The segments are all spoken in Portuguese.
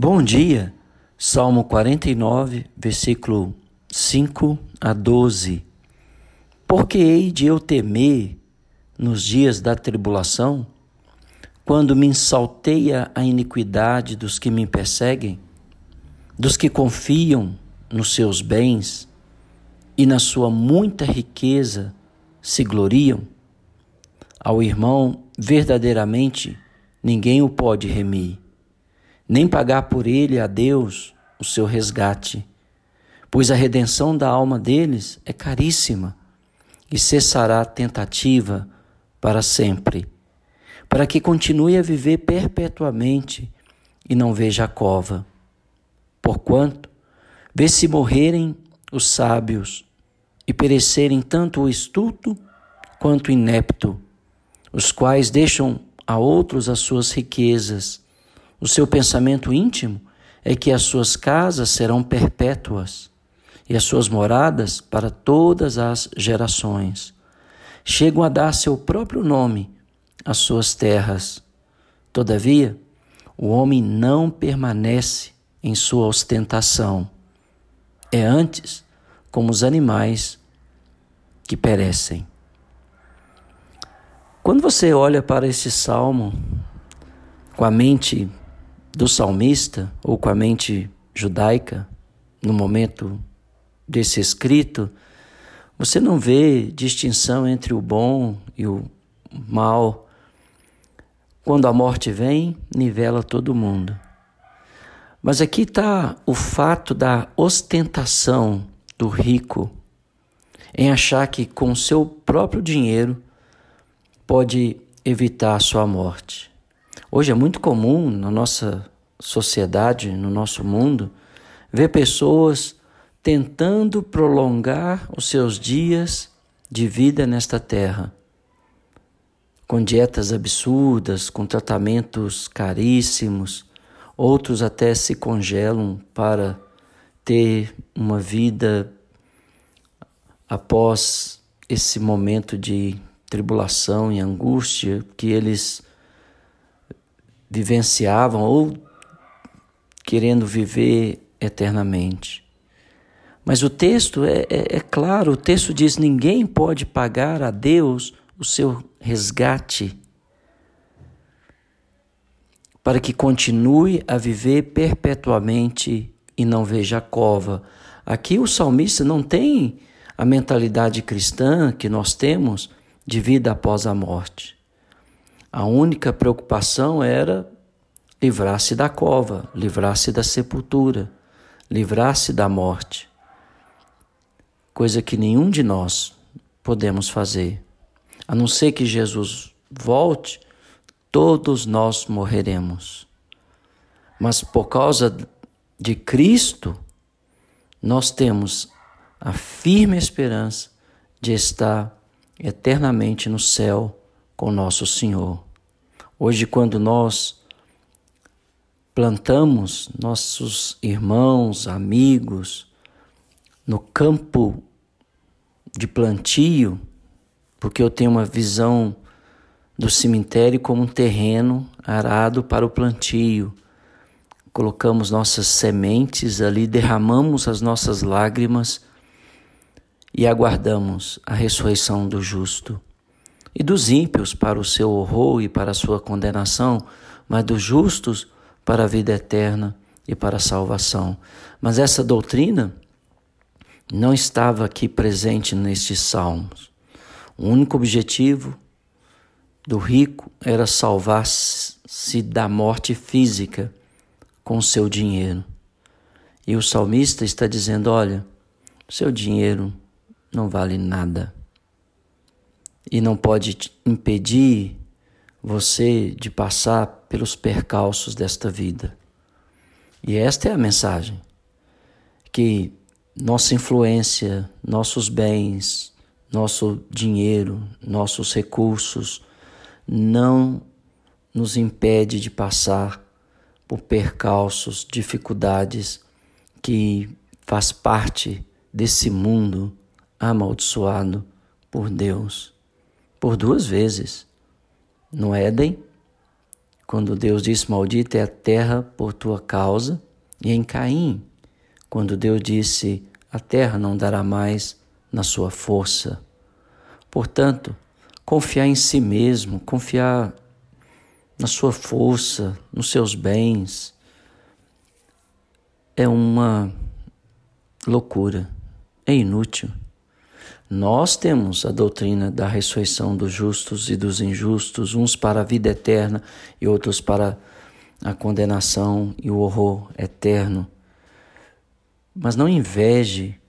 Bom dia, Salmo 49, versículo 5 a 12. Porque hei de eu temer nos dias da tribulação, quando me salteia a iniquidade dos que me perseguem, dos que confiam nos seus bens e na sua muita riqueza se gloriam? Ao irmão, verdadeiramente, ninguém o pode remir nem pagar por ele a Deus o seu resgate, pois a redenção da alma deles é caríssima e cessará a tentativa para sempre, para que continue a viver perpetuamente e não veja a cova. Porquanto, vê se morrerem os sábios e perecerem tanto o estulto quanto o inepto, os quais deixam a outros as suas riquezas o seu pensamento íntimo é que as suas casas serão perpétuas e as suas moradas para todas as gerações. Chegam a dar seu próprio nome às suas terras. Todavia, o homem não permanece em sua ostentação. É antes como os animais que perecem. Quando você olha para esse salmo com a mente do salmista, ou com a mente judaica, no momento desse escrito, você não vê distinção entre o bom e o mal. Quando a morte vem, nivela todo mundo. Mas aqui está o fato da ostentação do rico em achar que com seu próprio dinheiro pode evitar sua morte. Hoje é muito comum na nossa sociedade, no nosso mundo, ver pessoas tentando prolongar os seus dias de vida nesta terra, com dietas absurdas, com tratamentos caríssimos, outros até se congelam para ter uma vida após esse momento de tribulação e angústia que eles vivenciavam ou querendo viver eternamente. Mas o texto é, é, é, claro: o texto diz: ninguém pode pagar a Deus o seu resgate para que continue a viver perpetuamente e não veja a cova. Aqui o salmista não tem a mentalidade cristã que nós temos de vida após a morte. A única preocupação era livrar-se da cova, livrar-se da sepultura, livrar-se da morte. Coisa que nenhum de nós podemos fazer. A não ser que Jesus volte, todos nós morreremos. Mas por causa de Cristo, nós temos a firme esperança de estar eternamente no céu com nosso Senhor. Hoje, quando nós plantamos nossos irmãos, amigos, no campo de plantio, porque eu tenho uma visão do cemitério como um terreno arado para o plantio. Colocamos nossas sementes ali, derramamos as nossas lágrimas e aguardamos a ressurreição do justo e dos ímpios para o seu horror e para a sua condenação, mas dos justos para a vida eterna e para a salvação. Mas essa doutrina não estava aqui presente nestes salmos. O único objetivo do rico era salvar-se da morte física com seu dinheiro. E o salmista está dizendo: olha, seu dinheiro não vale nada e não pode impedir você de passar pelos percalços desta vida. E esta é a mensagem: que nossa influência, nossos bens, nosso dinheiro, nossos recursos não nos impede de passar por percalços, dificuldades que faz parte desse mundo amaldiçoado por Deus por duas vezes, no Éden, quando Deus disse: Maldita é a terra por tua causa, e em Caim, quando Deus disse: A terra não dará mais na sua força. Portanto, confiar em si mesmo, confiar na sua força, nos seus bens, é uma loucura, é inútil. Nós temos a doutrina da ressurreição dos justos e dos injustos, uns para a vida eterna e outros para a condenação e o horror eterno. Mas não inveje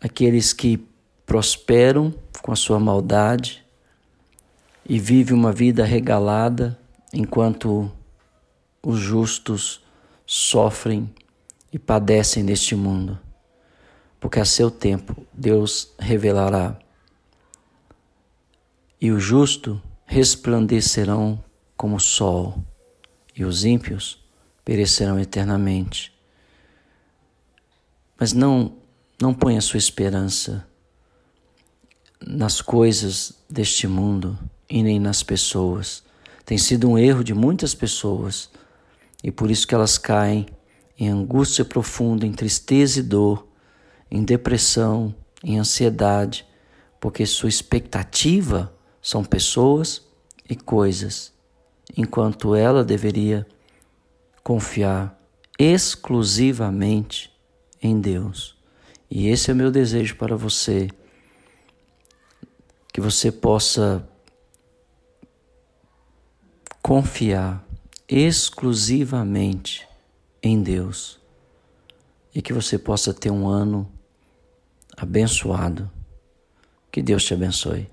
aqueles que prosperam com a sua maldade e vivem uma vida regalada enquanto os justos sofrem e padecem neste mundo porque a seu tempo Deus revelará. E o justo resplandecerão como o sol, e os ímpios perecerão eternamente. Mas não não ponha sua esperança nas coisas deste mundo e nem nas pessoas. Tem sido um erro de muitas pessoas e por isso que elas caem em angústia profunda, em tristeza e dor, em depressão, em ansiedade, porque sua expectativa são pessoas e coisas, enquanto ela deveria confiar exclusivamente em Deus. E esse é o meu desejo para você, que você possa confiar exclusivamente em Deus e que você possa ter um ano abençoado. Que Deus te abençoe.